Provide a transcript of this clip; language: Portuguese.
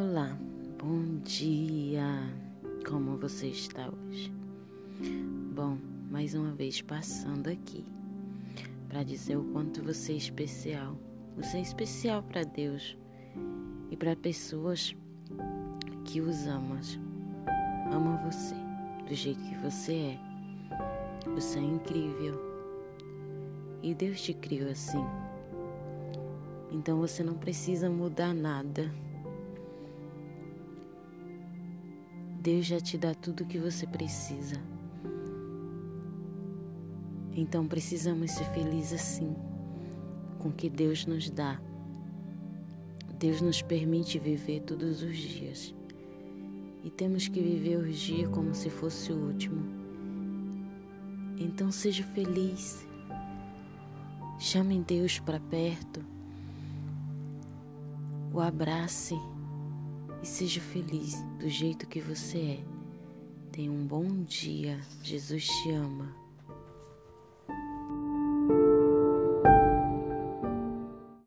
Olá, bom dia! Como você está hoje? Bom, mais uma vez passando aqui para dizer o quanto você é especial. Você é especial para Deus e para pessoas que os amas. Ama você do jeito que você é. Você é incrível. E Deus te criou assim. Então você não precisa mudar nada. Deus já te dá tudo o que você precisa. Então precisamos ser felizes assim, com o que Deus nos dá. Deus nos permite viver todos os dias. E temos que viver os dias como se fosse o último. Então seja feliz. Chame Deus para perto. O abrace e seja feliz do jeito que você é. Tenha um bom dia. Jesus te ama.